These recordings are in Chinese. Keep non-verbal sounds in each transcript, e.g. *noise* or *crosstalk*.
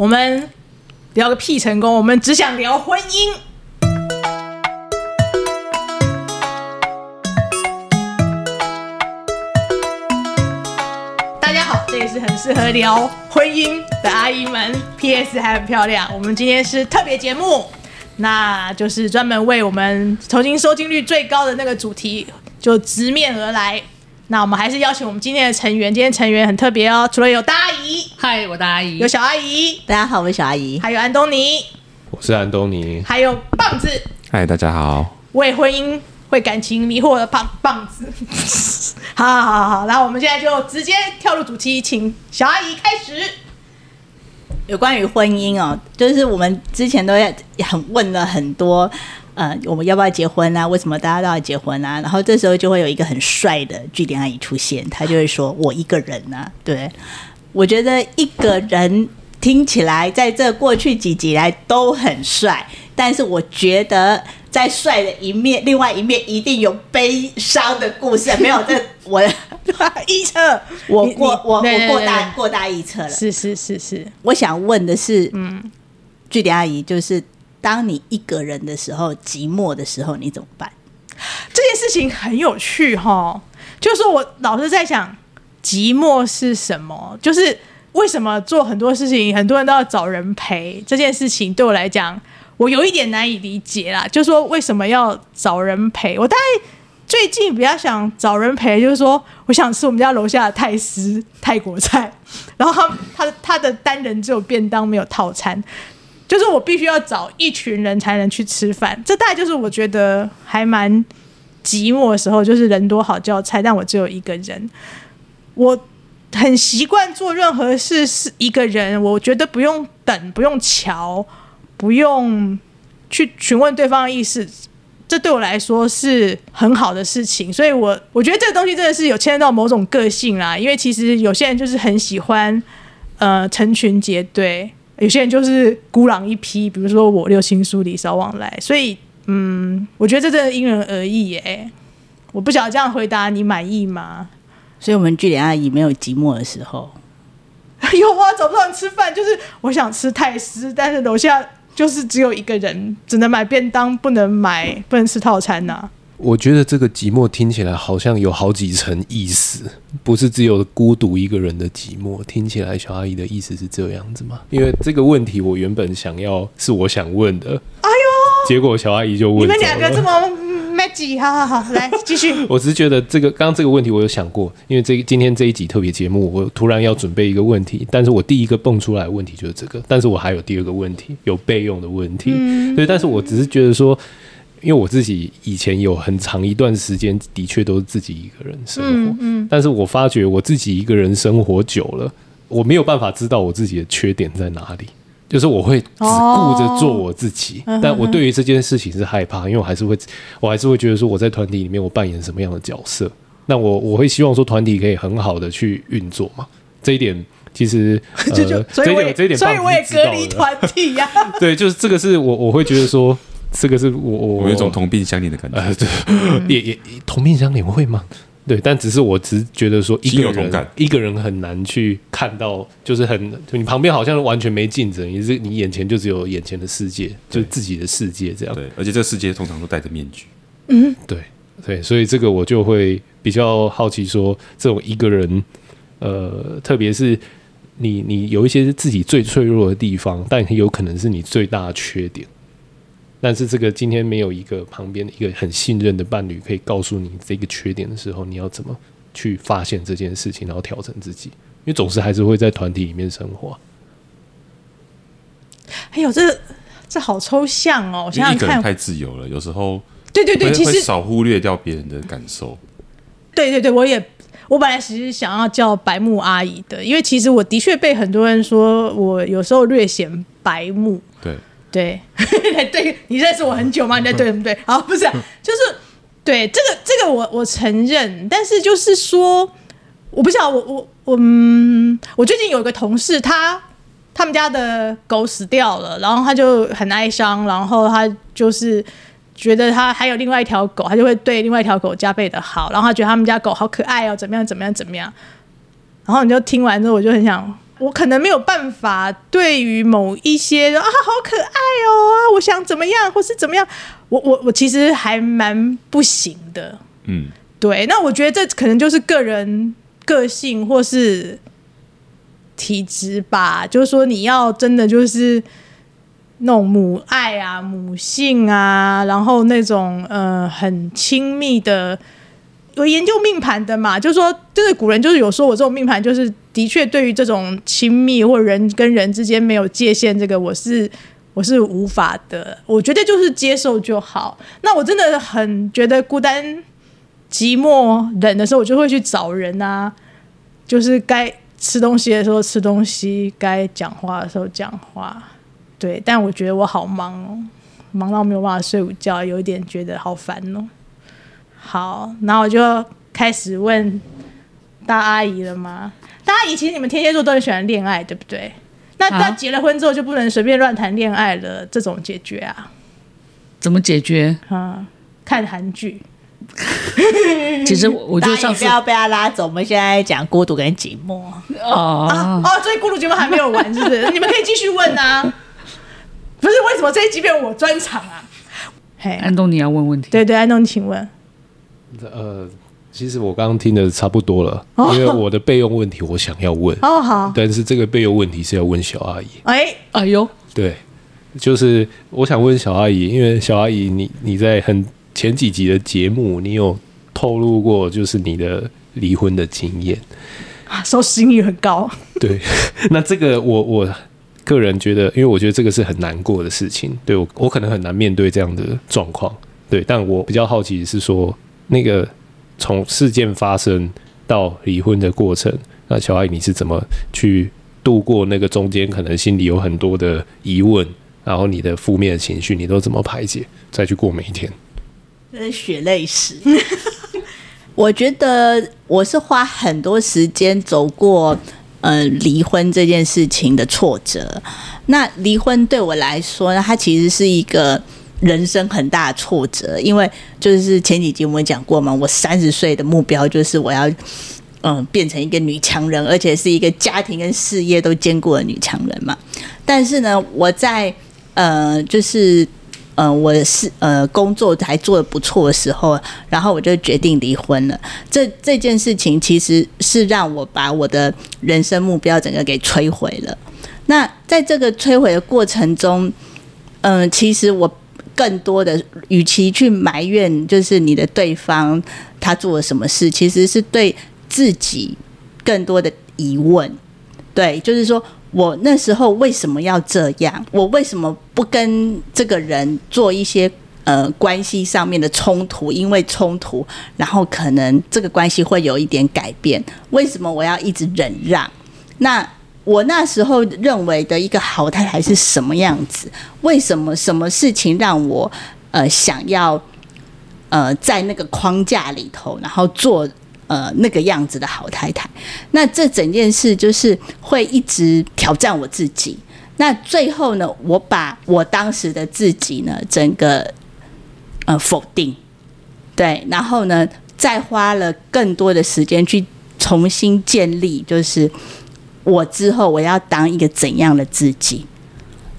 我们聊个屁成功，我们只想聊婚姻。大家好，这也是很适合聊婚姻的阿姨们，PS 还很漂亮。我们今天是特别节目，那就是专门为我们重新收听率最高的那个主题就直面而来。那我们还是邀请我们今天的成员，今天成员很特别哦，除了有大姨，嗨，我的阿姨，有小阿姨，大家好，我是小阿姨，还有安东尼，我是安东尼，还有棒子，嗨，大家好，为婚姻、为感情迷惑的棒棒子，好好好好，然后我们现在就直接跳入主题，请小阿姨开始。有关于婚姻哦，就是我们之前都在很问了很多。呃，我们要不要结婚啊？为什么大家都要结婚啊？然后这时候就会有一个很帅的据点阿姨出现，她就会说：“我一个人呢、啊。”对，我觉得一个人听起来在这过去几集来都很帅，但是我觉得在帅的一面，另外一面一定有悲伤的故事。没有，这我 *laughs* 臆测，我过我我过大过大臆测了。是是是是，我想问的是，嗯，据点阿姨就是。当你一个人的时候，寂寞的时候，你怎么办？这件事情很有趣哈，就是我老是在想，寂寞是什么？就是为什么做很多事情，很多人都要找人陪？这件事情对我来讲，我有一点难以理解啦。就是说为什么要找人陪？我大概最近比较想找人陪，就是说我想吃我们家楼下的泰式泰国菜，然后他他他的单人只有便当，没有套餐。就是我必须要找一群人才能去吃饭，这大概就是我觉得还蛮寂寞的时候，就是人多好叫菜，但我只有一个人。我很习惯做任何事是一个人，我觉得不用等，不用瞧，不用去询问对方的意思，这对我来说是很好的事情。所以我我觉得这个东西真的是有牵涉到某种个性啦，因为其实有些人就是很喜欢呃成群结队。有些人就是孤狼一批，比如说我六亲疏离少往来，所以嗯，我觉得这真的因人而异耶。我不晓得这样回答你满意吗？所以，我们句点阿姨没有寂寞的时候。有啊，找不到人吃饭，就是我想吃泰式，但是楼下就是只有一个人，只能买便当，不能买，不能吃套餐呐、啊。我觉得这个寂寞听起来好像有好几层意思，不是只有孤独一个人的寂寞。听起来小阿姨的意思是这样子吗？因为这个问题我原本想要是我想问的，哎呦，结果小阿姨就问。你们两个这么 magic，好好好，来继续。*laughs* 我只是觉得这个刚刚这个问题我有想过，因为这今天这一集特别节目，我突然要准备一个问题，但是我第一个蹦出来的问题就是这个，但是我还有第二个问题，有备用的问题，嗯、对，但是我只是觉得说。因为我自己以前有很长一段时间的确都是自己一个人生活，嗯嗯，但是我发觉我自己一个人生活久了，我没有办法知道我自己的缺点在哪里，就是我会只顾着做我自己，哦，但我对于这件事情是害怕，因为我还是会，我还是会觉得说我在团体里面我扮演什么样的角色，那我我会希望说团体可以很好的去运作嘛，这一点其实，*laughs* 呃，就就所以我也这一点，所以我也隔离团体呀，啊，*laughs* 对，就是这个是我我会觉得说。这个是我我我有一种同病相怜的感觉，呃，对，*laughs* 也也同病相怜会吗？对，但只是我只是觉得说一个人一个人很难去看到，就是很你旁边好像完全没竞争，也是你眼前就只有眼前的世界，就是自己的世界这样。对，而且这个世界通常都戴着面具。嗯，对对，所以这个我就会比较好奇说，这种一个人，呃，特别是你你有一些自己最脆弱的地方，但很有可能是你最大的缺点。但是这个今天没有一个旁边的一个很信任的伴侣可以告诉你这个缺点的时候，你要怎么去发现这件事情，然后调整自己？因为总是还是会在团体里面生活。哎呦，这这好抽象哦！我想想看，一个人太自由了，有时候对对对，其实少忽略掉别人的感受。对对对，我也我本来其实想要叫白木阿姨的，因为其实我的确被很多人说我有时候略显白木。对。对，*laughs* 对，你认识我很久吗？你在对不对？好，不是、啊，*laughs* 就是对这个，这个我我承认，但是就是说，我不知道，我我我嗯，我最近有一个同事，他他们家的狗死掉了，然后他就很哀伤，然后他就是觉得他还有另外一条狗，他就会对另外一条狗加倍的好，然后他觉得他们家狗好可爱哦，怎么样怎么样怎么样，然后你就听完之后，我就很想。我可能没有办法对于某一些啊好可爱哦啊，我想怎么样或是怎么样，我我我其实还蛮不行的。嗯，对，那我觉得这可能就是个人个性或是体质吧。就是说，你要真的就是那种母爱啊、母性啊，然后那种呃很亲密的。有研究命盘的嘛，就是说，就是古人就是有说我这种命盘，就是的确对于这种亲密或人跟人之间没有界限，这个我是我是无法的。我觉得就是接受就好。那我真的很觉得孤单、寂寞、冷的时候，我就会去找人啊，就是该吃东西的时候吃东西，该讲话的时候讲话。对，但我觉得我好忙哦，忙到没有办法睡午觉，有一点觉得好烦哦。好，然后我就开始问大阿姨了吗？大阿姨，其实你们天蝎座都很喜欢恋爱，对不对？那那结了婚之后就不能随便乱谈恋爱了，这种解决啊？怎么解决？啊，看韩剧。其实我我就上次不要被他拉走，我们现在讲孤独跟寂寞。哦、啊、哦，所以孤独节目还没有完，是不是？*laughs* 你们可以继续问啊。不是，为什么这一集变我专场啊？嘿，安东尼要问问题。对对，安东尼，请问。呃，其实我刚刚听的差不多了，哦、因为我的备用问题我想要问哦，好，但是这个备用问题是要问小阿姨。哎，哎呦，对，就是我想问小阿姨，因为小阿姨你你在很前几集的节目，你有透露过就是你的离婚的经验啊，收视率很高。对，*laughs* 那这个我我个人觉得，因为我觉得这个是很难过的事情，对我我可能很难面对这样的状况，对，但我比较好奇的是说。那个从事件发生到离婚的过程，那小爱你是怎么去度过那个中间？可能心里有很多的疑问，然后你的负面的情绪你都怎么排解？再去过每一天，这是血泪史。*laughs* 我觉得我是花很多时间走过呃离婚这件事情的挫折。那离婚对我来说呢，它其实是一个。人生很大挫折，因为就是前几集我们讲过嘛，我三十岁的目标就是我要嗯变成一个女强人，而且是一个家庭跟事业都兼顾的女强人嘛。但是呢，我在呃就是呃我是呃工作还做得不错的时候，然后我就决定离婚了。这这件事情其实是让我把我的人生目标整个给摧毁了。那在这个摧毁的过程中，嗯、其实我。更多的，与其去埋怨，就是你的对方他做了什么事，其实是对自己更多的疑问。对，就是说我那时候为什么要这样？我为什么不跟这个人做一些呃关系上面的冲突？因为冲突，然后可能这个关系会有一点改变。为什么我要一直忍让？那？我那时候认为的一个好太太是什么样子？为什么什么事情让我呃想要呃在那个框架里头，然后做呃那个样子的好太太？那这整件事就是会一直挑战我自己。那最后呢，我把我当时的自己呢整个呃否定，对，然后呢再花了更多的时间去重新建立，就是。我之后我要当一个怎样的自己？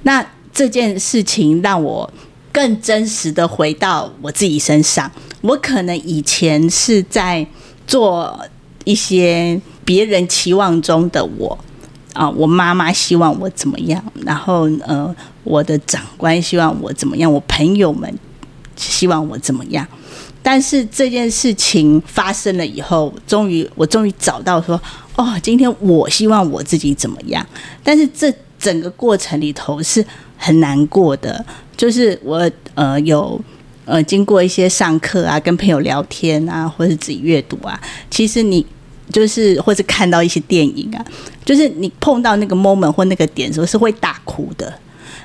那这件事情让我更真实的回到我自己身上。我可能以前是在做一些别人期望中的我啊，我妈妈希望我怎么样，然后呃，我的长官希望我怎么样，我朋友们希望我怎么样。但是这件事情发生了以后，终于我终于找到说。哦，今天我希望我自己怎么样？但是这整个过程里头是很难过的。就是我呃有呃经过一些上课啊，跟朋友聊天啊，或是自己阅读啊，其实你就是或是看到一些电影啊，就是你碰到那个 moment 或那个点的时候是会大哭的。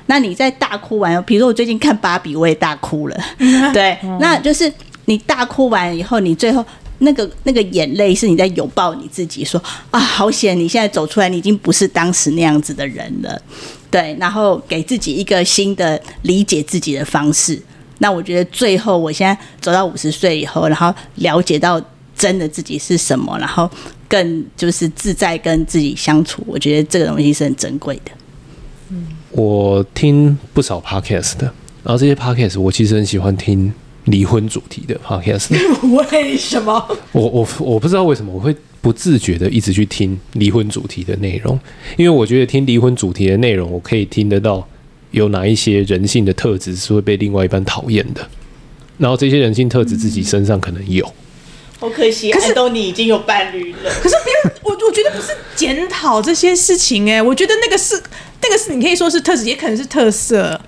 那你在大哭完，比如说我最近看芭比，我也大哭了。*laughs* 对，那就是你大哭完以后，你最后。那个那个眼泪是你在拥抱你自己，说啊，好险！你现在走出来，你已经不是当时那样子的人了，对。然后给自己一个新的理解自己的方式。那我觉得最后，我现在走到五十岁以后，然后了解到真的自己是什么，然后更就是自在跟自己相处。我觉得这个东西是很珍贵的。我听不少 podcast 的，然后这些 podcast 我其实很喜欢听离婚主题的 podcast。*laughs* 为什么？我我我不知道为什么我会不自觉的一直去听离婚主题的内容，因为我觉得听离婚主题的内容，我可以听得到有哪一些人性的特质是会被另外一半讨厌的，然后这些人性特质自己身上可能有。好可惜，可是都你已经有伴侣了。可是不要，我我觉得不是检讨这些事情哎、欸，我觉得那个是那个是你可以说是特质，也可能是特色。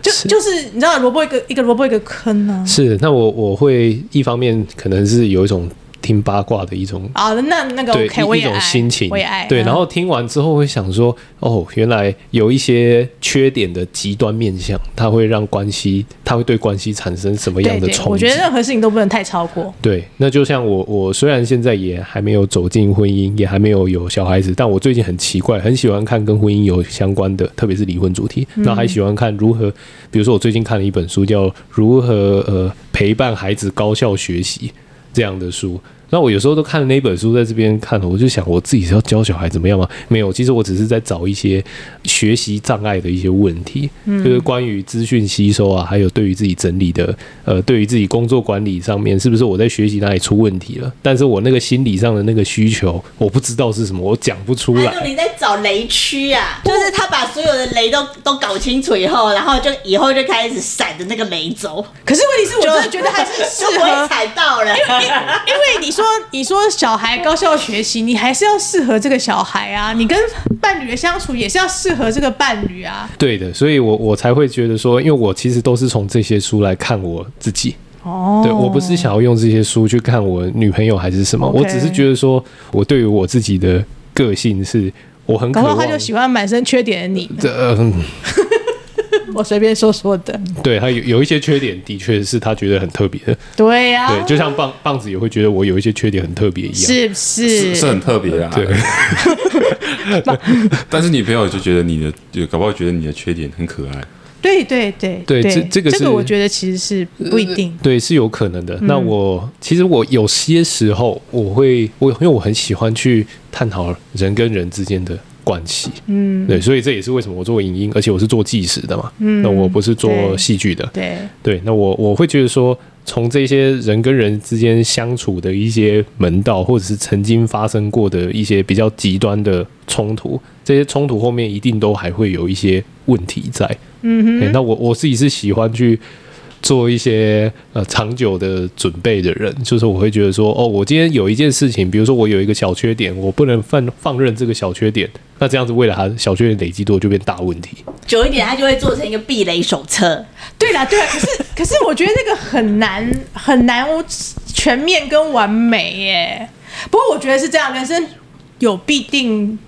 就是就是你知道，萝卜一个一个萝卜一个坑呢、啊。是，那我我会一方面可能是有一种。听八卦的一种啊，那那个对一种心情。对，然后听完之后会想说，哦，原来有一些缺点的极端面相，它会让关系，它会对关系产生什么样的冲击？我觉得任何事情都不能太超过。对，那就像我，我虽然现在也还没有走进婚姻，也还没有有小孩子，但我最近很奇怪，很喜欢看跟婚姻有相关的，特别是离婚主题。那、嗯、还喜欢看如何，比如说我最近看了一本书，叫《如何呃陪伴孩子高效学习》这样的书。那我有时候都看了那本书，在这边看了，我就想，我自己是要教小孩怎么样吗？没有，其实我只是在找一些学习障碍的一些问题，嗯、就是关于资讯吸收啊，还有对于自己整理的，呃，对于自己工作管理上面，是不是我在学习哪里出问题了？但是我那个心理上的那个需求，我不知道是什么，我讲不出来。就你在找雷区啊，就是他把所有的雷都都搞清楚以后，然后就以后就开始闪着那个雷走。可是问题是我真的觉得还是适合踩到了，因为因为你。说你说小孩高效学习，你还是要适合这个小孩啊。你跟伴侣的相处也是要适合这个伴侣啊。对的，所以我我才会觉得说，因为我其实都是从这些书来看我自己。哦，对，我不是想要用这些书去看我女朋友还是什么.我只是觉得说，我对于我自己的个性是，我很可能他就喜欢满身缺点的你。这。嗯 *laughs* *laughs* 我随便说说的，对他有有一些缺点，的确是他觉得很特别的。对呀、啊，对，就像棒棒子也会觉得我有一些缺点很特别一样，是不是？是，是很特别啊。对，*laughs* 但是女朋友就觉得你的，就搞不好觉得你的缺点很可爱。对对对对，这这个这个，我觉得其实是不一定，呃、对，是有可能的。嗯、那我其实我有些时候我会我因为我很喜欢去探讨人跟人之间的。关系，嗯，对，所以这也是为什么我做影音，而且我是做纪实的嘛，嗯，那我不是做戏剧的，对，对，那我我会觉得说，从这些人跟人之间相处的一些门道，或者是曾经发生过的一些比较极端的冲突，这些冲突后面一定都还会有一些问题在，嗯哼，欸，那我我自己是喜欢去。做一些呃长久的准备的人，就是我会觉得说，哦，我今天有一件事情，比如说我有一个小缺点，我不能放放任这个小缺点，那这样子为了他小缺点累积多就变大问题。久一点，他就会做成一个避雷手册。对啦，对啦，可是可是我觉得这个很难很难全面跟完美耶。不过我觉得是这样，人生有必定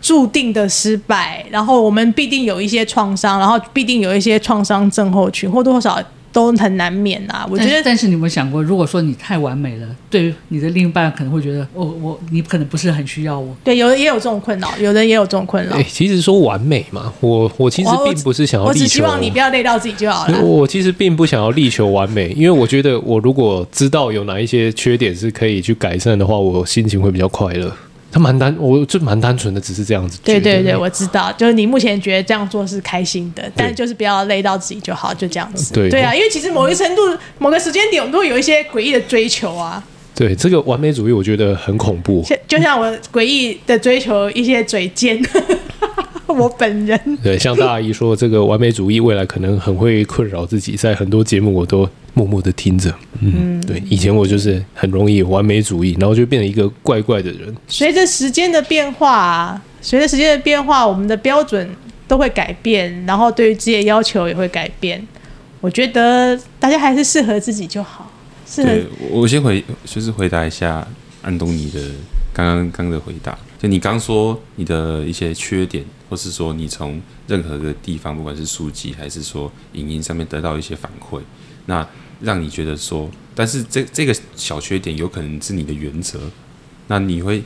注定的失败，然后我们必定有一些创伤，然后必定有一些创伤症候群，或多或少。都很难免啊，我觉得但。但是你有没有想过，如果说你太完美了，对于你的另一半可能会觉得，哦，我你可能不是很需要我。对，有的也有这种困扰，有的也有这种困扰。哎、欸，其实说完美嘛，我我其实并不是想要力求。我只希望你不要累到自己就好了。我其实并不想要力求完美，因为我觉得我如果知道有哪一些缺点是可以去改善的话，我心情会比较快乐。他蛮单，我就蛮单纯的，只是这样子。对对对，我知道，就是你目前觉得这样做是开心的，但就是不要累到自己就好，就这样子。对对啊，因为其实某一个程度、某个时间点，我们都会有一些诡异的追求啊。对，这个完美主义，我觉得很恐怖。就像我诡异的追求一些嘴贱。我本人 *laughs* 对，像大阿姨说，这个完美主义未来可能很会困扰自己，在很多节目我都默默的听着。嗯，对，以前我就是很容易完美主义，然后就变成一个怪怪的人。随着时间的变化，随着时间的变化，我们的标准都会改变，然后对于自己的要求也会改变。我觉得大家还是适合自己就好。是，对，我先回，就是回答一下安东尼的刚刚刚的回答。就你刚说你的一些缺点。或是说，你从任何的地方，不管是书籍还是说影音上面得到一些反馈，那让你觉得说，但是这这个小缺点有可能是你的原则，那你会，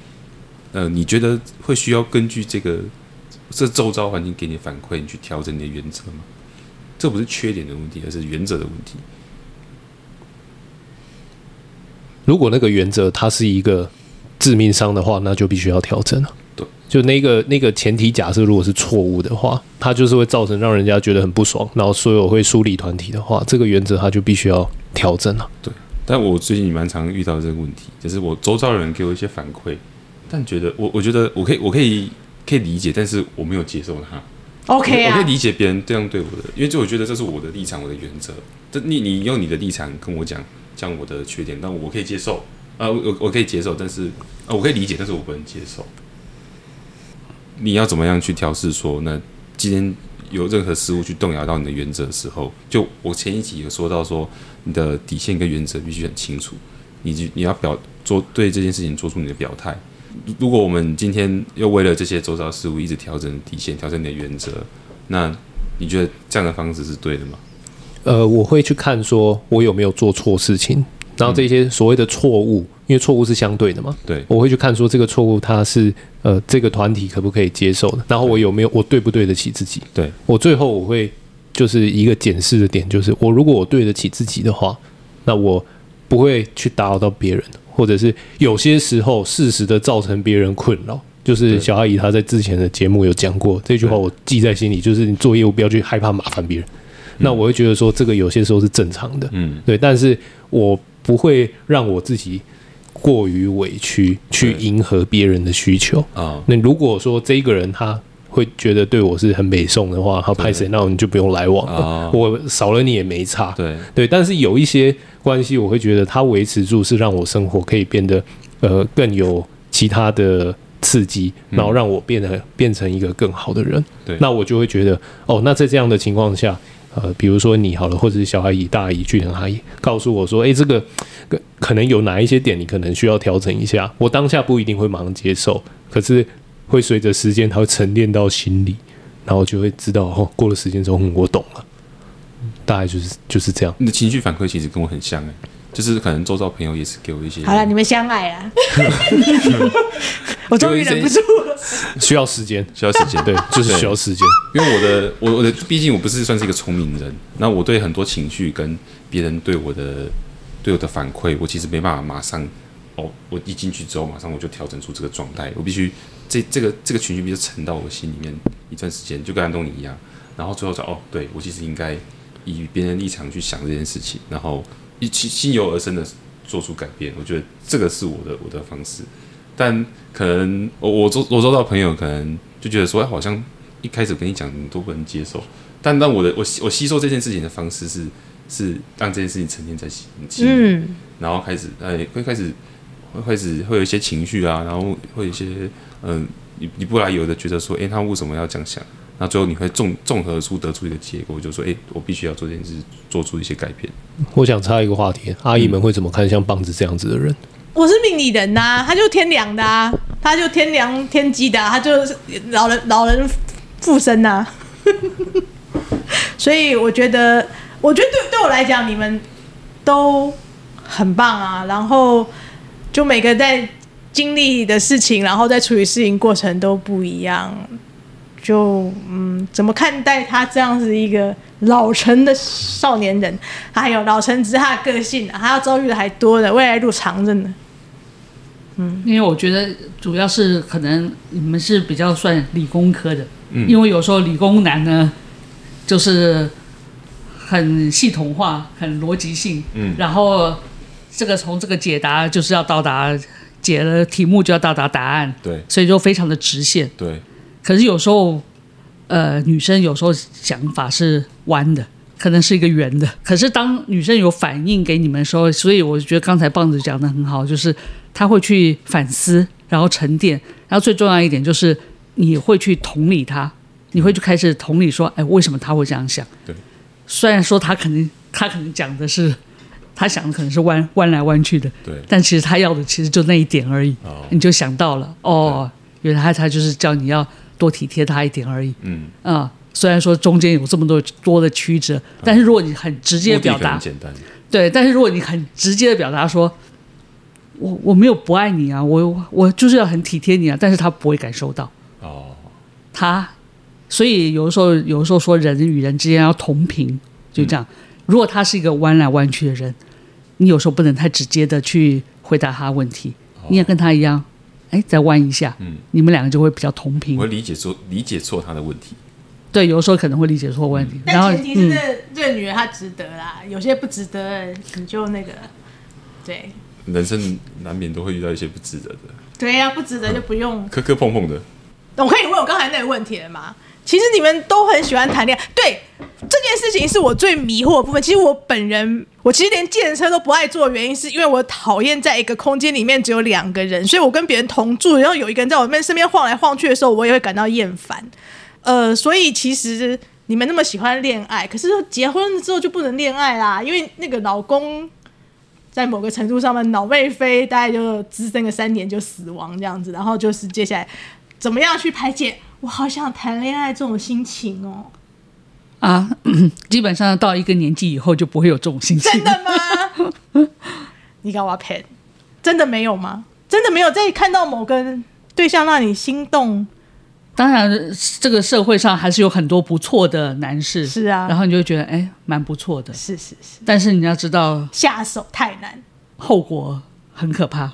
呃，你觉得会需要根据这个这周遭环境给你反馈，你去调整你的原则吗？这不是缺点的问题，而是原则的问题。如果那个原则它是一个致命伤的话，那就必须要调整了。对，就那个那个前提假设，如果是错误的话，它就是会造成让人家觉得很不爽，然后所有会疏离团体的话，这个原则它就必须要调整了。对，但我最近蛮常遇到这个问题，就是我周遭的人给我一些反馈，但觉得我我觉得我可以我可以可以理解，但是我没有接受他。OK 啊，我可以理解别人这样对我的，因为就我觉得这是我的立场，我的原则。这你你用你的立场跟我讲讲我的缺点，但我可以接受啊，我、我可以接受，但是啊、呃，我可以理解，但是我不能接受。你要怎么样去调试？说那今天有任何失误去动摇到你的原则的时候，就我前一集有说到说，你的底线跟原则必须很清楚，你你要表做对这件事情做出你的表态。如果我们今天又为了这些周遭事物一直调整底线、调整你的原则，那你觉得这样的方式是对的吗？呃，我会去看说我有没有做错事情，然后这些所谓的错误，因为错误是相对的嘛。对，我会去看说这个错误它是呃这个团体可不可以接受的，然后我有没有我对不对得起自己？对，我最后我会就是一个检视的点，就是我如果我对得起自己的话，那我不会去打扰到别人。或者是有些时候适时的造成别人困扰，就是小阿姨她在之前的节目有讲过这句话，我记在心里，就是你做业务不要去害怕麻烦别人。那我会觉得说这个有些时候是正常的，嗯，对，但是我不会让我自己过于委屈去迎合别人的需求。啊。那如果说这个人他会觉得对我是很美颂的话，他拍谁，那我们就不用来往了，*laughs* 我少了你也没差，对。对，但是有一些。关系，我会觉得他维持住是让我生活可以变得呃更有其他的刺激，然后让我变得变成一个更好的人。对，那我就会觉得哦，那在这样的情况下，呃，比如说你好了，或者是小阿姨、大阿姨、巨人阿姨，告诉我说，哎，这个可能有哪一些点你可能需要调整一下。我当下不一定会马上接受，可是会随着时间，它会沉淀到心里，然后就会知道哦，过了时间之后，我懂了。大概就是就是这样。你的情绪反馈其实跟我很像哎，就是可能周遭朋友也是给我一些。好了，你们相爱啊！*laughs* 我终于忍不住了。需要时间，需要时间，对，*laughs* 就是需要时间。因为我的我我的，毕竟我不是算是一个聪明人，那我对很多情绪跟别人对我的对我的反馈，我其实没办法马上哦，我一进去之后马上我就调整出这个状态，我必须这这个这个情绪必须沉到我心里面一段时间，就跟安东尼一样，然后最后说哦，对我其实应该。以别人立场去想这件事情，然后一起心由而生的做出改变，我觉得这个是我的我的方式。但可能我我周我周到朋友可能就觉得说，好像一开始跟你讲你都不能接受。但但我的我我吸收这件事情的方式是是让这件事情沉淀在心里，嗯，然后开始哎会开始会开始会有一些情绪啊，然后会有一些嗯你你不来由的觉得说，哎，他为什么要这样想？那最后你会综综合出得出一个结果，就说：“哎，我必须要做这件事，做出一些改变。”我想插一个话题，阿姨们会怎么看像棒子这样子的人？我是命理人呐、啊，他就天良的、啊，他就天良天机的、啊，他就是老人老人附身呐、啊。所以我觉得，我觉得对对我来讲，你们都很棒啊。然后就每个在经历的事情，然后在处理事情过程都不一样。就嗯，怎么看待他这样子一个老成的少年人？还有老成只是他的个性啊，他要遭遇的还多的，未来路长着呢。嗯，因为我觉得主要是可能你们是比较算理工科的，嗯，因为有时候理工男呢，就是很系统化、很逻辑性，嗯，然后这个从这个解答就是要到达解了题目就要到达答案，对，所以就非常的直线，对。可是有时候，呃，女生有时候想法是弯的，可能是一个圆的。可是当女生有反应给你们的时候，所以我觉得刚才棒子讲的很好，就是她会去反思，然后沉淀，然后最重要一点就是你会去同理她，你会去开始同理说，哎，为什么她会这样想？对。虽然说她可能她可能讲的是，她想的可能是弯弯来弯去的，对。但其实她要的其实就那一点而已，哦。你就想到了，哦，原来她就是叫你要。多体贴他一点而已。嗯啊，虽然说中间有这么多多的曲折，但是如果你很直接的表达，简单。对，但是如果你很直接的表达说，我我没有不爱你啊，我我就是要很体贴你啊，但是他不会感受到。哦。他，所以有的时候，有的时候说人与人之间要同频，就这样。如果他是一个弯来弯去的人，你有时候不能太直接的去回答他问题，你也跟他一样。哎，再弯一下，嗯，你们两个就会比较同频我会。理解错理解错他的问题。对，有时候可能会理解错问题，然后但前提是嗯，这这个女人她值得啦，有些不值得你就那个，对人生难免都会遇到一些不值得的，对呀、不值得就不用。磕磕碰碰的。我可以问我刚才那个问题了吗？其实你们都很喜欢谈恋爱，对这件事情是我最迷惑的部分。其实我本人，我其实连健身车都不爱坐，原因是因为我讨厌在一个空间里面只有两个人，所以我跟别人同住，然后有一个人在我们身边晃来晃去的时候，我也会感到厌烦。呃，所以其实你们那么喜欢恋爱，可是结婚之后就不能恋爱啦，因为那个老公在某个程度上面脑内飞，大概就滋生个三年就死亡这样子，然后就是接下来怎么样去排解？我好想谈恋爱这种心情哦，啊，*clears throat* 基本上到一个年纪以后就不会有这种心情。真的吗？*laughs* 你搞我骗，真的没有吗？真的没有在看到某个对象让你心动？当然，这个社会上还是有很多不错的男士，是啊然后你就会觉得哎，蛮不错的。是是是，但是你要知道，下手太难，后果很可怕。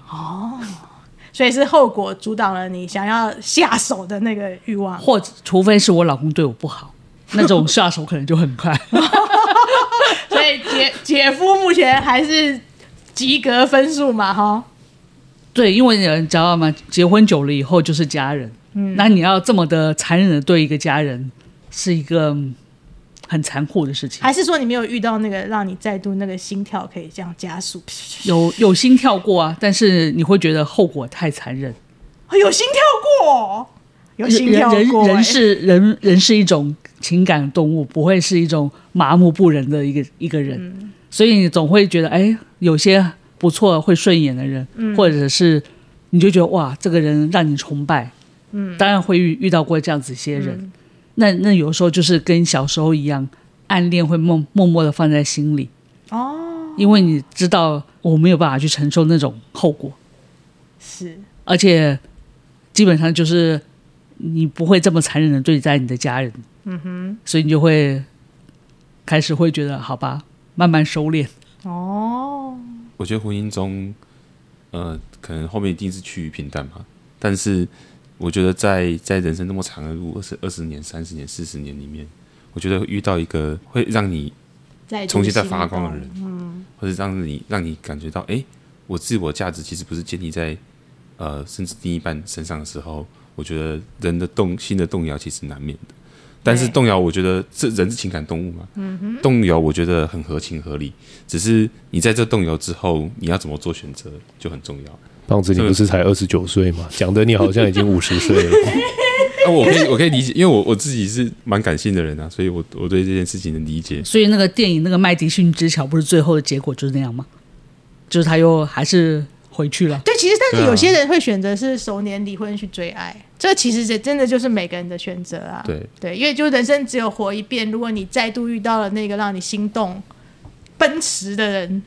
所以是后果阻挡了你想要下手的那个欲望。或者除非是我老公对我不好，那种下手可能就很快。*laughs* 所以姐姐夫目前还是及格分数嘛，哈。对，因为你知道吗？结婚久了以后就是家人，嗯，那你要这么的残忍的对一个家人，是一个嗯很残酷的事情。还是说你没有遇到那个让你再度那个心跳可以这样加速？有有心跳过啊，但是你会觉得后果太残忍。有心跳过，有心跳过、欸人人是人人是一种情感动物，不会是一种麻木不仁的一个一个人，嗯。所以你总会觉得，哎，有些不错会顺眼的人，嗯。或者是你就觉得哇，这个人让你崇拜，嗯，当然会遇遇到过这样子一些人，嗯那那有时候就是跟小时候一样，暗恋会默默默的放在心里，哦，因为你知道我没有办法去承受那种后果，是而且基本上就是你不会这么残忍的对待你的家人，嗯哼，所以你就会开始会觉得好吧，慢慢收敛。哦，我觉得婚姻中，呃，可能后面一定是趋于平淡嘛。但是，我觉得在在人生那么长的路，二十二十年、三十年、四十年里面，我觉得会遇到一个会让你重新再发光的人，嗯，或者让你让你感觉到，哎，我自我价值其实不是建立在呃甚至另一半身上的时候，我觉得人的动心的动摇其实难免的。但是动摇，我觉得这人是情感动物嘛，嗯、动摇我觉得很合情合理。只是你在这动摇之后，你要怎么做选择就很重要。棒子，你不是才二十九岁吗？讲的你好像已经 *laughs* 五十岁了。啊，我可以我可以理解，因为我我自己是蛮感性的人啊，所以我我对这件事情的理解。所以那个电影那个麦迪逊之桥不是最后的结果就是那样吗？就是他又还是回去了。对，其实但是有些人会选择是熟年离婚去追爱，这其实这真的就是每个人的选择啊。对对，因为就人生只有活一遍，如果你再度遇到了那个让你心动、奔驰的人，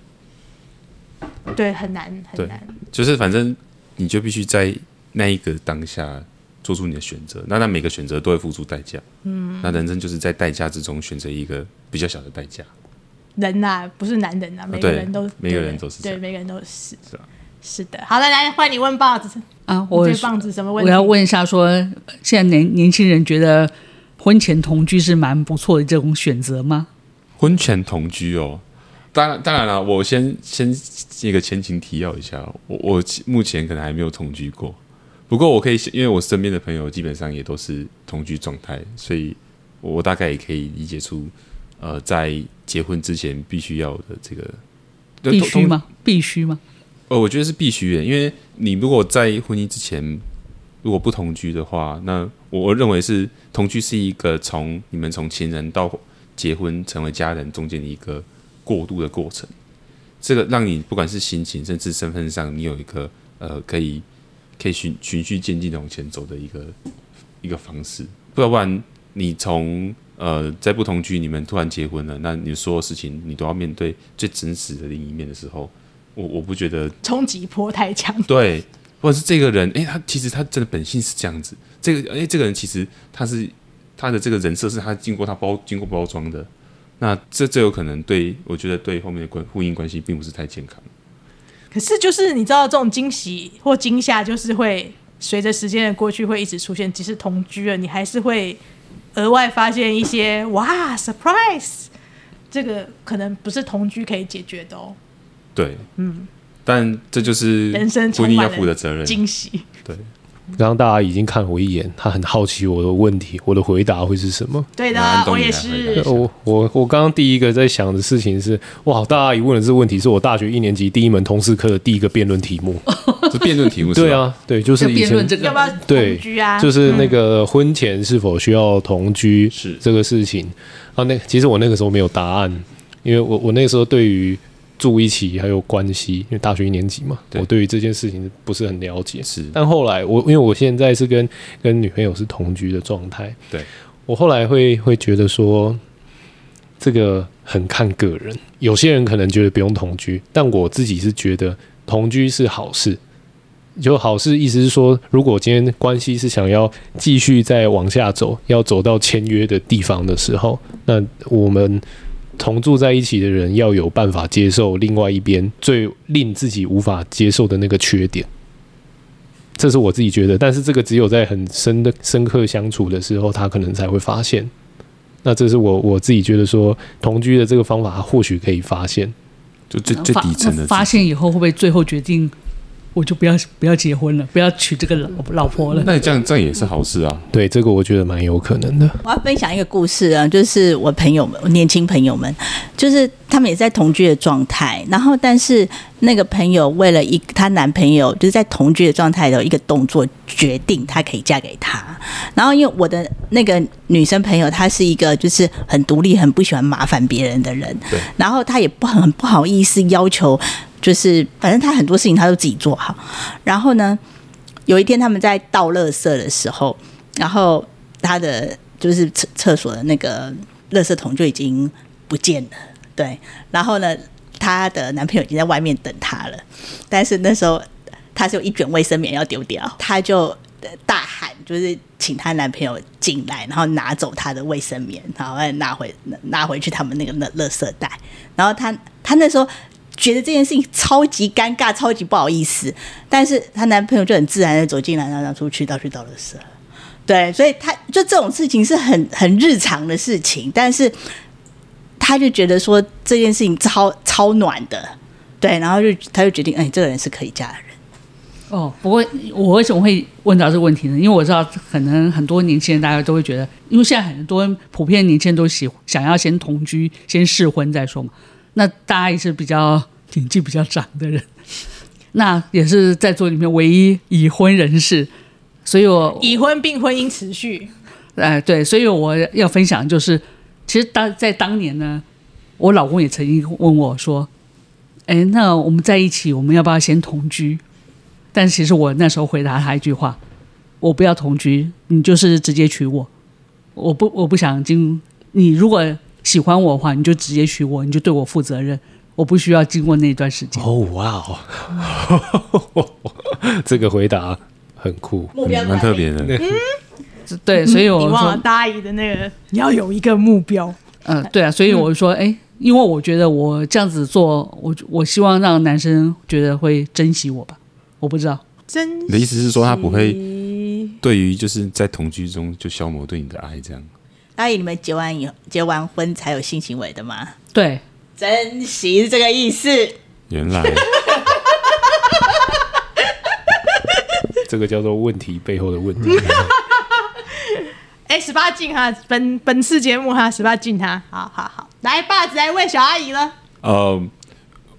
对，很难很难。就是反正你就必须在那一个当下做出你的选择。那那每个选择都会付出代价。嗯，那人生就是在代价之中选择一个比较小的代价。人呐、不是男人呐、每个人都每个人都是对，每个人都是是啊是的。好了，来换你问棒子，啊，我棒子什么问题？我要问一下说，现在年年轻人觉得婚前同居是蛮不错的这种选择吗？婚前同居哦，当然当然了，我先先一个前情提要一下，我我目前可能还没有同居过，不过我可以，因为我身边的朋友基本上也都是同居状态，所以我大概也可以理解出，呃，在结婚之前必须要的这个必须？吗？必须吗？呃，我觉得是必须的，因为你如果在婚姻之前如果不同居的话，那我我认为是同居是一个从你们从情人到结婚成为家人中间的一个过渡的过程。这个让你不管是心情甚至身份上，你有一个呃可以可以循循序渐进的往前走的一个一个方式。不然不然你从呃在不同区，你们突然结婚了，那你所有事情你都要面对最真实的另一面的时候。我我不觉得冲击波太强，对，或者是这个人，哎，他其实他真的本性是这样子，这个哎，这个人其实他是他的这个人设是他经过他包经过包装的，那这这有可能对我觉得对后面的关婚姻关系并不是太健康。可是就是你知道，这种惊喜或惊吓，就是会随着时间的过去会一直出现。即使同居了，你还是会额外发现一些哇，surprise！这个可能不是同居可以解决的哦。对，嗯，但这就是人生婚姻要负的责任，惊喜。对。刚刚大家已经看我一眼，他很好奇我的问题，我的回答会是什么？对的，我也是。我我我刚刚第一个在想的事情是，哇，大家一问的这个问题是我大学一年级第一门通识课的第一个辩论题目。*laughs* 是辩论题目是？对啊，对，就是以前辩论这个要不要同居啊？就是那个婚前是否需要同居是这个事情啊？那其实我那个时候没有答案，因为我我那个时候对于。住一起还有关系，因为大学一年级嘛，对我对于这件事情不是很了解。是，但后来我因为我现在是跟跟女朋友是同居的状态，对我后来会会觉得说，这个很看个人。有些人可能觉得不用同居，但我自己是觉得同居是好事。就好事意思是说，如果今天关系是想要继续再往下走，要走到签约的地方的时候，那我们。同住在一起的人要有办法接受另外一边最令自己无法接受的那个缺点，这是我自己觉得。但是这个只有在很深的深刻相处的时候，他可能才会发现。那这是我我自己觉得说，同居的这个方法，他或许可以发现，就最最底层的发现以后，会不会最后决定？我就不要不要结婚了，不要娶这个老老婆了。那这样这样也是好事啊。对，这个我觉得蛮有可能的。我要分享一个故事啊，就是我朋友们，我年轻朋友们，就是他们也在同居的状态，然后但是那个朋友为了一她男朋友，就是在同居的状态的一个动作，决定她可以嫁给他。然后因为我的那个女生朋友，她是一个就是很独立、很不喜欢麻烦别人的人，对，然后她也不很不好意思要求。就是，反正他很多事情他都自己做好。然后呢，有一天他们在倒垃圾的时候，然后他的就是厕厕所的那个垃圾桶就已经不见了。对，然后呢，她的男朋友已经在外面等她了。但是那时候她是有一卷卫生棉要丢掉，她就大喊，就是请她男朋友进来，然后拿走她的卫生棉，然后拿回拿回去他们那个垃垃圾袋。然后她她那时候。觉得这件事情超级尴尬，超级不好意思，但是她男朋友就很自然的走进来，然后出去倒去倒垃圾。对，所以他就这种事情是很很日常的事情，但是他就觉得说这件事情超超暖的，对，然后就他就决定，哎，这个人是可以嫁的人。哦，不过我为什么会问到这个问题呢？因为我知道可能很多年轻人大家都会觉得，因为现在很多普遍年轻人都喜想要先同居，先试婚再说嘛。那大家也是比较年纪比较长的人，那也是在座里面唯一已婚人士，所以我已婚并婚姻持续。哎，对，所以我要分享就是，其实当在当年呢，我老公也曾经问我说：“哎，那我们在一起，我们要不要先同居？”但其实我那时候回答他一句话：“我不要同居，你就是直接娶我，我不我不想经你如果。”喜欢我的话，你就直接娶我，你就对我负责任，我不需要经过那段时间。哦，哇哦，*laughs* 这个回答很酷，蛮特别的。嗯，对，所以我说你忘了大阿姨的那个，你要有一个目标。嗯，对啊，所以我就说，哎、嗯，因为我觉得我这样子做，我我希望让男生觉得会珍惜我吧。我不知道，珍惜。你的意思是说，他不会对于就是在同居中就消磨对你的爱这样？阿姨，你们结完以后结完婚才有性行为的吗？对，珍惜是这个意思。原来，这个叫做问题背后的问题。*laughs* 哎，十八禁哈，本本次节目哈，十八禁哈，好好好，来，爸子来问小阿姨了。呃，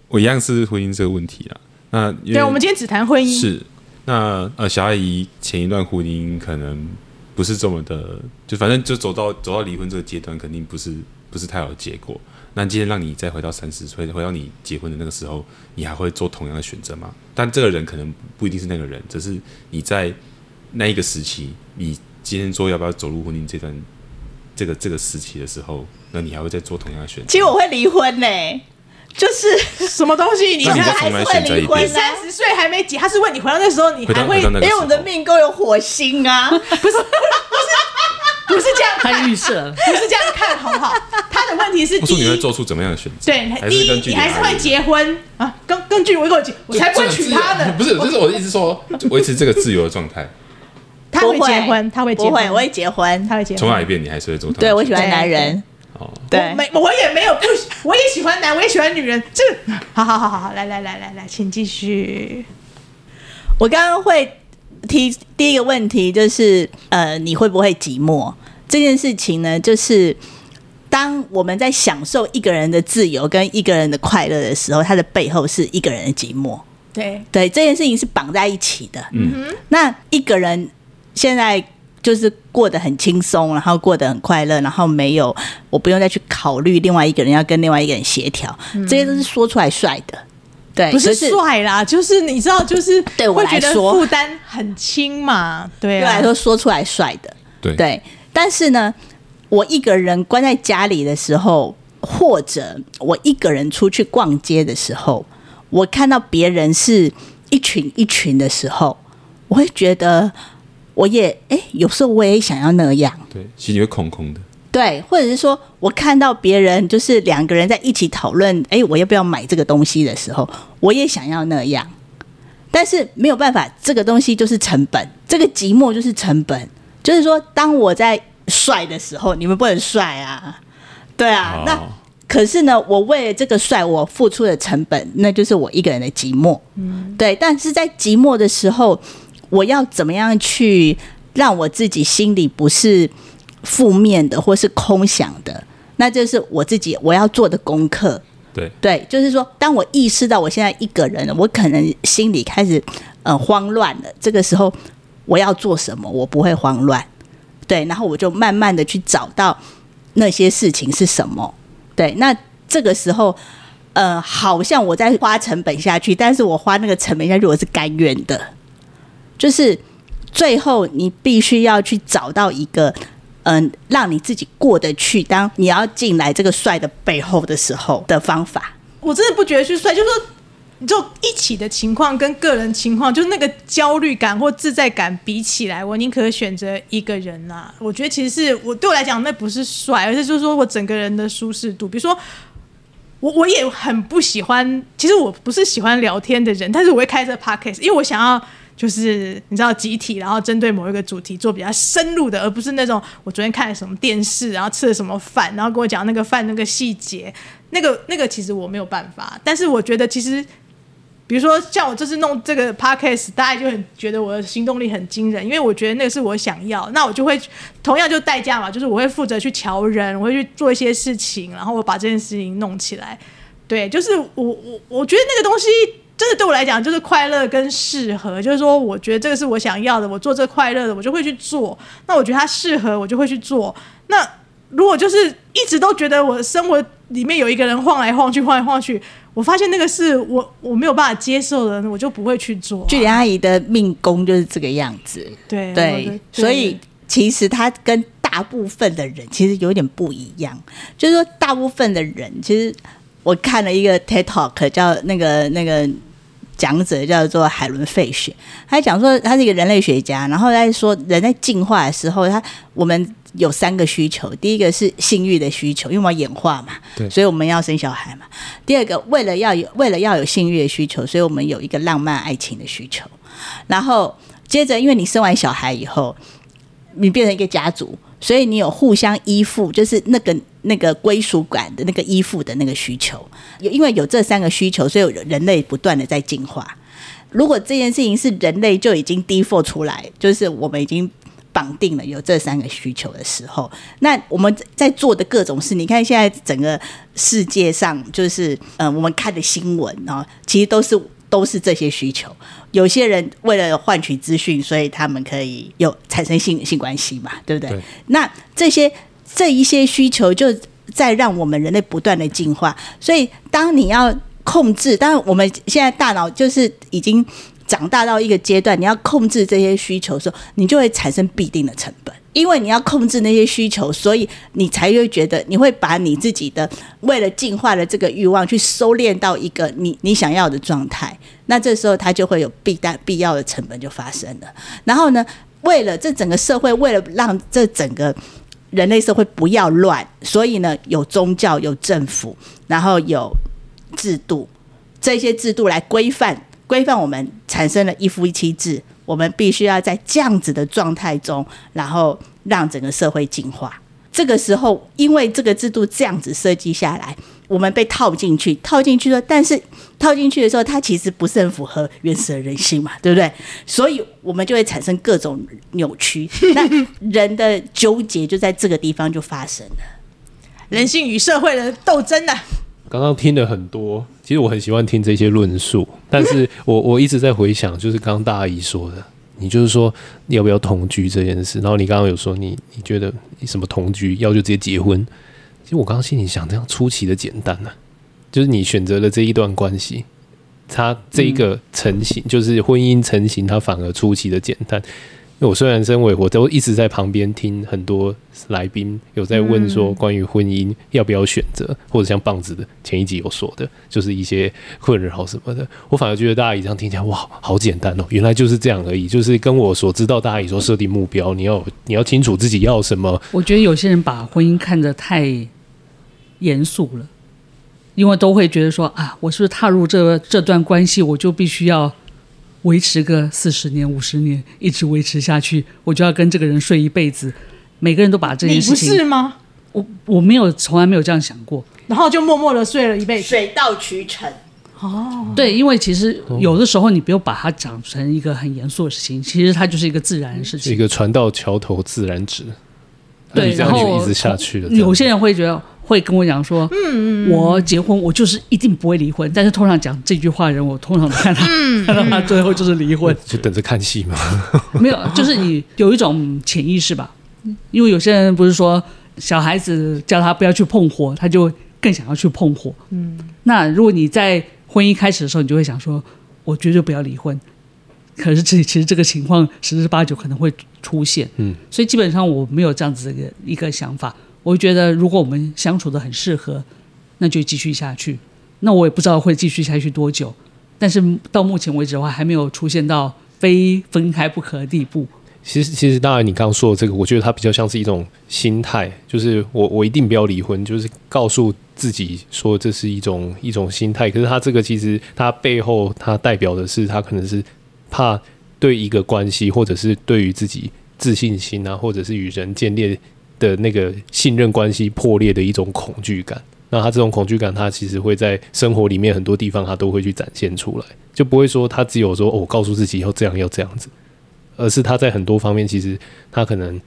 我一样是婚姻这个问题啊。那对，我们今天只谈婚姻。是，那呃，小阿姨前一段婚姻可能。不是这么的，就反正就走到走到离婚这个阶段，肯定不是不是太好的结果。那今天让你再回到三十岁，回到你结婚的那个时候，你还会做同样的选择吗？但这个人可能不一定是那个人，只是你在那一个时期，你今天说要不要走入婚姻这段这个这个时期的时候，那你还会再做同样的选择？其实我会离婚呢、就是什么东西？你现在还是会离婚？三十岁还没结，他是问你回到那时候，你还会？因为我的命宫有火星啊，不是不是不是这样看预设，*laughs* 不是这样看，好不好？他的问题是：第一，你会做出怎么样的选择？对，第一，你还是会结婚啊？根根据我一口气，我才不会娶她呢。不是，就是我的意思说，维持这个自由的状态。*laughs* 他会结婚，他会结婚，不会，我会结婚，他会结婚。重来一遍，你还是会做。对，我喜欢男人。哦，对，我没，我也没有不，我也喜欢男，我也喜欢女人。这，*laughs* 好好好好好，来来来来来，请继续。我刚刚会提第一个问题，就是呃，你会不会寂寞？这件事情呢，就是当我们在享受一个人的自由跟一个人的快乐的时候，它的背后是一个人的寂寞。对对，这件事情是绑在一起的。嗯哼，那一个人。现在就是过得很轻松，然后过得很快乐，然后没有我不用再去考虑另外一个人要跟另外一个人协调，嗯、这些都是说出来帅的，对，不是帅啦，就是你知道，就是对我来说。负担很轻嘛，对、啊，对我来说说出来帅的，对。对，但是呢，我一个人关在家里的时候，或者我一个人出去逛街的时候，我看到别人是一群一群的时候，我会觉得。我也哎，有时候我也想要那样，对，心里会空空的。对，或者是说我看到别人就是两个人在一起讨论，哎，我要不要买这个东西的时候，我也想要那样，但是没有办法，这个东西就是成本，这个寂寞就是成本。就是说，当我在帅的时候，你们不能帅啊，对啊。哦、那可是呢，我为了这个帅，我付出的成本，那就是我一个人的寂寞。嗯，对。但是在寂寞的时候。我要怎么样去让我自己心里不是负面的或是空想的？那就是我自己我要做的功课。对对，就是说，当我意识到我现在一个人了，我可能心里开始呃慌乱了。这个时候我要做什么？我不会慌乱。对，然后我就慢慢的去找到那些事情是什么。对，那这个时候呃，好像我在花成本下去，但是我花那个成本下去，我是甘愿的。就是最后，你必须要去找到一个，嗯，让你自己过得去。当你要进来这个帅的背后的时候的方法，我真的不觉得是帅，就是说，就一起的情况跟个人情况，就是那个焦虑感或自在感比起来，我宁可选择一个人呐、啊。我觉得其实是我对我来讲，那不是帅，而是就是说我整个人的舒适度。比如说，我我也很不喜欢，其实我不是喜欢聊天的人，但是我会开这 podcast，因为我想要。就是你知道集体，然后针对某一个主题做比较深入的，而不是那种我昨天看了什么电视，然后吃了什么饭，然后跟我讲那个饭那个细节，那个那个其实我没有办法。但是我觉得其实，比如说像我这次弄这个 podcast，大家就很觉得我的行动力很惊人，因为我觉得那个是我想要，那我就会同样就代价嘛，就是我会负责去乔人，我会去做一些事情，然后我把这件事情弄起来。对，就是我我我觉得那个东西。真的对我来讲，就是快乐跟适合，就是说，我觉得这个是我想要的，我做这快乐的，我就会去做。那我觉得它适合，我就会去做。那如果就是一直都觉得我生活里面有一个人晃来晃去，晃来晃去，我发现那个是我我没有办法接受的，我就不会去做啊。句点阿姨的命宫就是这个样子，对对，所以其实她跟大部分的人其实有点不一样，就是说大部分的人，其实我看了一个 TED Talk，叫那个那个。讲者叫做海伦·费雪，他讲说他是一个人类学家，然后在说人在进化的时候，他我们有三个需求，第一个是性欲的需求，因为我们要演化嘛，对，所以我们要生小孩嘛。第二个，为了要有为了要有性欲的需求，所以我们有一个浪漫爱情的需求。然后接着，因为你生完小孩以后，你变成一个家族，所以你有互相依附，就是那个。那个归属感的那个依附的那个需求，有因为有这三个需求，所以人类不断的在进化。如果这件事情是人类就已经 default 出来，就是我们已经绑定了有这三个需求的时候，那我们在做的各种事，你看现在整个世界上，就是嗯，我们看的新闻啊，其实都是都是这些需求。有些人为了换取资讯，所以他们可以有产生性性关系嘛，对不对？对。那这些。这一些需求就在让我们人类不断的进化，所以当你要控制，当然我们现在大脑就是已经长大到一个阶段，你要控制这些需求的时候，你就会产生必定的成本，因为你要控制那些需求，所以你才会觉得你会把你自己的为了进化的这个欲望去收敛到一个你你想要的状态，那这时候它就会有必但必要的成本就发生了。然后呢，为了这整个社会，为了让这整个人类社会不要乱，所以呢，有宗教，有政府，然后有制度，这些制度来规范规范我们产生了一夫一妻制，我们必须要在这样子的状态中，然后让整个社会进化。这个时候，因为这个制度这样子设计下来，我们被套进去，套进去了。但是套进去的时候，它其实不是很符合原始的人性嘛，对不对？所以我们就会产生各种扭曲。*laughs* 那人的纠结就在这个地方就发生了，人性与社会的斗争啊！刚刚听了很多，其实我很喜欢听这些论述，*laughs* 但是我我一直在回想，就是刚刚大阿姨说的。你就是说要不要同居这件事，然后你刚刚有说你你觉得你什么同居要就直接结婚，其实我刚刚心里想这样出奇的简单呢、啊，就是你选择了这一段关系，它这一个成型、嗯、就是婚姻成型，它反而出奇的简单。我虽然身为我都一直在旁边听很多来宾有在问说关于婚姻要不要选择，或者像棒子的前一集有说的，就是一些困扰什么的，我反而觉得大家以这样听起来哇，好简单哦，原来就是这样而已，就是跟我所知道大阿姨说设定目标，你要你要清楚自己要什么。我觉得有些人把婚姻看得太严肃了，因为都会觉得说啊，我是不是踏入这这段关系，我就必须要。维持个四十年、五十年，一直维持下去，我就要跟这个人睡一辈子。每个人都把这件事情，你不是吗？我我没有，从来没有这样想过。然后就默默的睡了一辈子，水到渠成。哦，对，因为其实有的时候你不用把它讲成一个很严肃的事情，其实它就是一个自然的事情。一个船到桥头自然直。对，然后一直下去了。有些人会觉得。会跟我讲说，嗯嗯，我结婚我就是一定不会离婚。但是通常讲这句话的人，我通常都看他，嗯、*laughs* 看到他最后就是离婚，就等着看戏嘛。*laughs* 没有，就是你有一种潜意识吧。因为有些人不是说小孩子叫他不要去碰火，他就更想要去碰火。嗯，那如果你在婚姻开始的时候，你就会想说，我绝对不要离婚。可是这其实这个情况十之八九可能会出现。嗯，所以基本上我没有这样子的一个一个想法。我觉得，如果我们相处得很适合，那就继续下去。那我也不知道会继续下去多久，但是到目前为止的话，还没有出现到非分开不可的地步。其实，其实当然，你刚刚说的这个，我觉得它比较像是一种心态，就是我我一定不要离婚，就是告诉自己说这是一种一种心态。可是，它这个其实它背后它代表的是，它可能是怕对一个关系，或者是对于自己自信心啊，或者是与人建立。的那个信任关系破裂的一种恐惧感，那他这种恐惧感，他其实会在生活里面很多地方，他都会去展现出来，就不会说他只有说哦，我告诉自己要这样要这样子，而是他在很多方面，其实他可能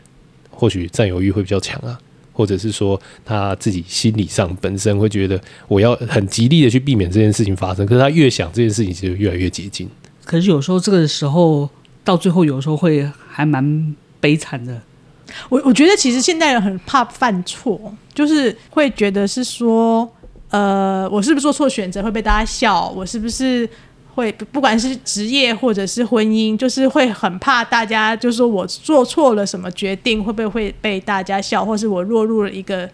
或许占有欲会比较强啊，或者是说他自己心理上本身会觉得我要很极力的去避免这件事情发生，可是他越想这件事情，其实越来越接近。可是有时候这个时候到最后，有时候会还蛮悲惨的。我我觉得其实现代人很怕犯错，就是会觉得是说，呃，我是不是做错选择会被大家笑？我是不是会不管是职业或者是婚姻，就是会很怕大家，就是说我做错了什么决定，会不会会被大家笑，或是我落入了一个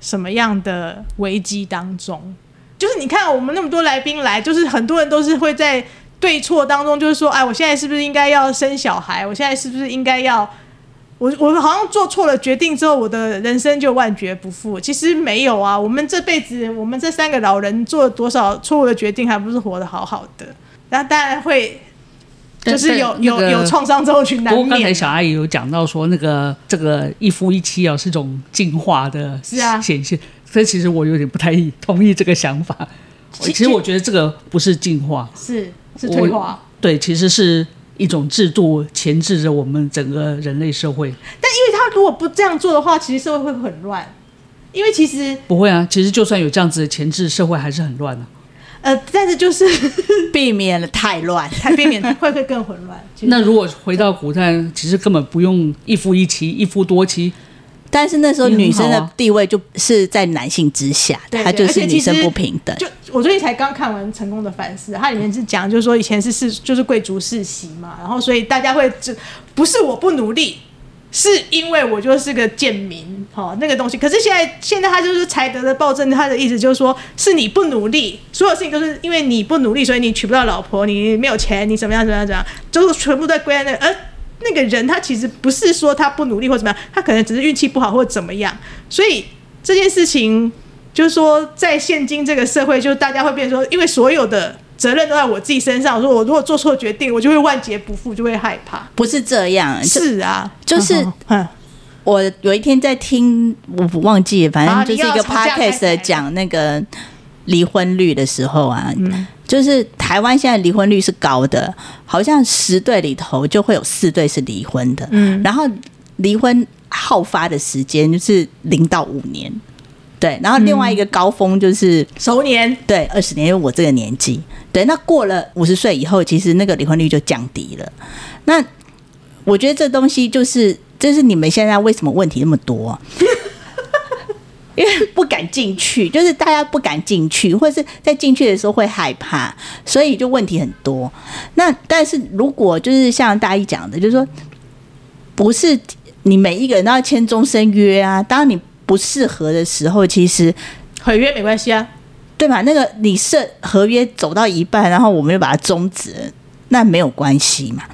什么样的危机当中？就是你看我们那么多来宾来，就是很多人都是会在对错当中，就是说，哎，我现在是不是应该要生小孩？我现在是不是应该要？我我好像做错了决定之后，我的人生就万劫不复。其实没有啊，我们这辈子，我们这三个老人做了多少错误的决定，还不是活得好好的？那当然会，就是有有有创伤之后去难过刚才小阿姨有讲到说，那个这个一夫一妻啊，是种进化的显现。所以其实我有点不太同意这个想法。其实我觉得这个不是进化，是是退化。对，其实是。一种制度钳制着我们整个人类社会，但因为他如果不这样做的话，其实社会会很乱。因为其实不会啊，其实就算有这样子的钳制，社会还是很乱啊。呃，但是就是 *laughs* 避免了太乱，才避免会会更混乱。那如果回到古代，其实根本不用一夫一妻、一夫多妻。但是那时候女生的地位就是在男性之下，她就是女生不平等。就我最近才刚看完《成功的反思》，它里面是讲，就是说以前是世就是贵族世袭嘛，然后所以大家会就不是我不努力，是因为我就是个贱民，哈那个东西。可是现在现在他就是才德的暴政，他的意思就是说是你不努力，所有事情都是因为你不努力，所以你娶不到老婆，你没有钱，你怎么样怎么样怎么样，就是全部在归在那个。而那个人他其实不是说他不努力或怎么样，他可能只是运气不好或怎么样。所以这件事情，就是说在现今这个社会，就是大家会变成说，因为所有的责任都在我自己身上，说我如果做错决定，我就会万劫不复，就会害怕。不是这样，是啊，就是。嗯我有一天在听，我不忘记，反正就是一个 podcast 讲那个离婚率的时候啊，嗯、就是台湾现在离婚率是高的，好像十对里头就会有四对是离婚的，嗯，然后离婚好发的时间就是零到五年，对，然后另外一个高峰就是熟年，对，二十年，因为我这个年纪，对，那过了五十岁以后，其实那个离婚率就降低了。那我觉得这东西就是。这是你们现在为什么问题那么多？因为不敢进去，就是大家不敢进去，或者是在进去的时候会害怕，所以就问题很多。那但是如果就是像大一讲的，就是说不是你每一个人都要签终身约啊。当你不适合的时候，其实毁约没关系啊，对吧？那个你设合约走到一半，然后我们就把它终止，那没有关系嘛。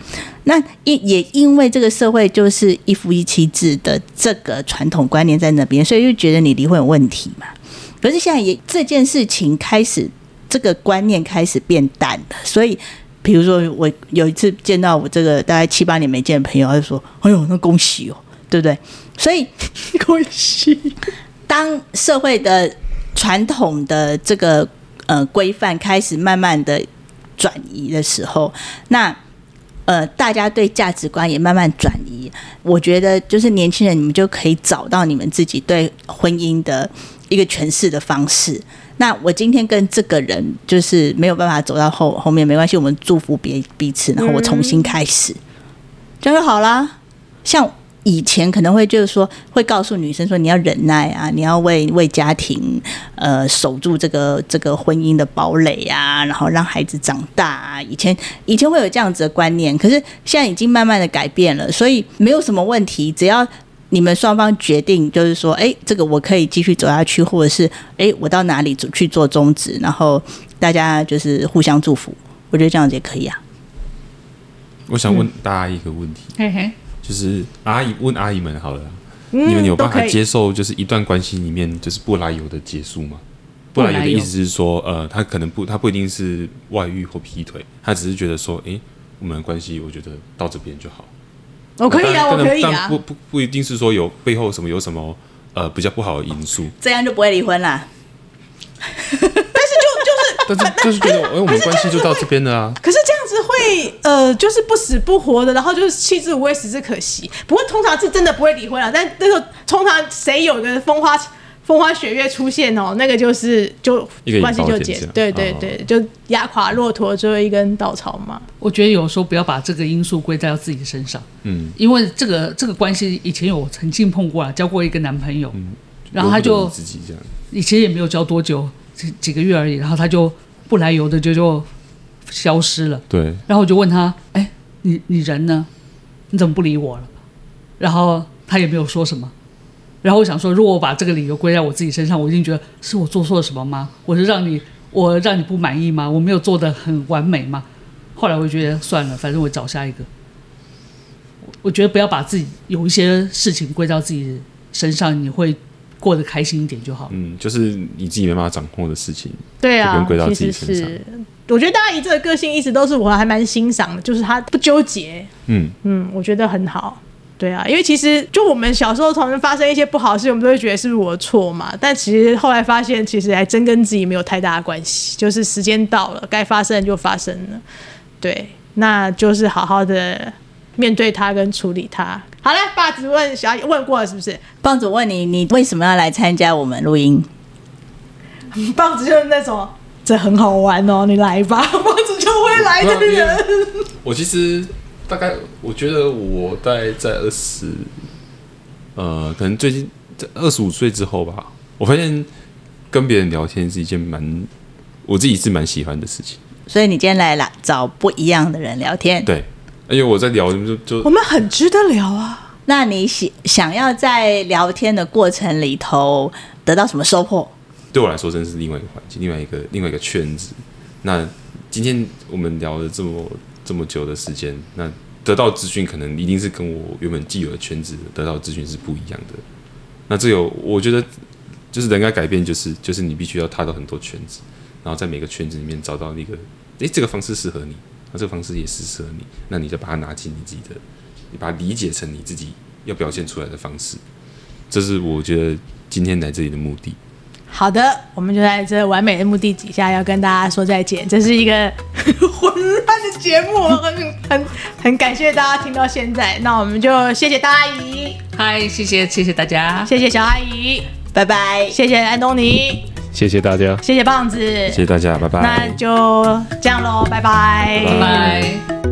那因也因为这个社会就是一夫一妻制的这个传统观念在那边，所以就觉得你离婚有问题嘛。可是现在也这件事情开始，这个观念开始变淡了。所以，比如说我有一次见到我这个大概七八年没见的朋友，他就说：“哎呦，那恭喜哦，对不对？”所以 *laughs* 恭喜。当社会的传统的这个呃规范开始慢慢的转移的时候，那。呃，大家对价值观也慢慢转移。我觉得，就是年轻人，你们就可以找到你们自己对婚姻的一个诠释的方式。那我今天跟这个人就是没有办法走到后后面，没关系，我们祝福别彼此，然后我重新开始，这样就好啦。像。以前可能会就是说，会告诉女生说，你要忍耐啊，你要为为家庭呃守住这个这个婚姻的堡垒啊，然后让孩子长大啊。以前以前会有这样子的观念，可是现在已经慢慢的改变了，所以没有什么问题，只要你们双方决定，就是说，哎，这个我可以继续走下去，或者是哎，我到哪里去做终止，然后大家就是互相祝福，我觉得这样子也可以啊。我想问大家一个问题。嘿嘿。就是阿姨问阿姨们好了，嗯、你们有办法接受就是一段关系里面就是不来由的结束吗？不来由的意思是说，呃，他可能不，他不一定是外遇或劈腿，他只是觉得说，哎、欸，我们的关系我觉得到这边就好。我可以啊，我可以啊，不不不一定是说有背后什么有什么呃比较不好的因素，这样就不会离婚啦。但是就是觉得，哎，我们关系就到这边了啊。可是这样子会，呃，就是不死不活的，然后就是弃之无味，死之可惜。不过通常是真的不会离婚啊。但那个通常谁有个风花风花雪月出现哦，那个就是就关系就结，对对对，就压垮骆驼最后一根稻草嘛。我觉得有时候不要把这个因素归在到自己身上，嗯，因为这个这个关系以前有曾经碰过啊，交过一个男朋友，嗯，然后他就自己这样，以前也没有交多久。几几个月而已，然后他就不来由的就就消失了。对，然后我就问他：“哎，你你人呢？你怎么不理我了？”然后他也没有说什么。然后我想说，如果我把这个理由归在我自己身上，我一定觉得是我做错了什么吗？我是让你我让你不满意吗？我没有做的很完美吗？后来我就觉得算了，反正我找下一个。我觉得不要把自己有一些事情归到自己身上，你会。过得开心一点就好。嗯，就是你自己没办法掌控的事情，对啊，归到自己身上。是我觉得大姨这个个性一直都是我还蛮欣赏的，就是她不纠结。嗯嗯，我觉得很好。对啊，因为其实就我们小时候从发生一些不好的事情，我们都会觉得是不是我的错嘛？但其实后来发现，其实还真跟自己没有太大的关系。就是时间到了，该发生就发生了。对，那就是好好的。面对他跟处理他，好了。棒子问小阿问过了是不是？棒子问你，你为什么要来参加我们录音？*laughs* 棒子就是那种这很好玩哦，你来吧，*laughs* 棒子就会来的人。我其实大概我觉得我大概在二十，呃，可能最近在二十五岁之后吧，我发现跟别人聊天是一件蛮我自己是蛮喜欢的事情。所以你今天来了，找不一样的人聊天，对。因为我在聊，就就我们很值得聊啊。那你想想要在聊天的过程里头得到什么收获？对我来说，真是另外一个环境，另外一个另外一个圈子。那今天我们聊了这么这么久的时间，那得到资讯可能一定是跟我原本既有的圈子得到资讯是不一样的。那这有，我觉得就是人该改变，就是就是你必须要踏到很多圈子，然后在每个圈子里面找到那个，诶，这个方式适合你，那这个方式也是适合你，那你就把它拿进你自己的，你把它理解成你自己要表现出来的方式，这是我觉得今天来这里的目的。好的，我们就在这完美的目的底下要跟大家说再见。这是一个 *laughs* 混乱的节目，很很很感谢大家听到现在。那我们就谢谢大阿姨，嗨，谢谢谢谢大家，谢谢小阿姨，拜拜，谢谢安东尼，谢谢大家，谢谢棒子，谢谢大家，拜拜。那就这样喽，拜拜，拜拜。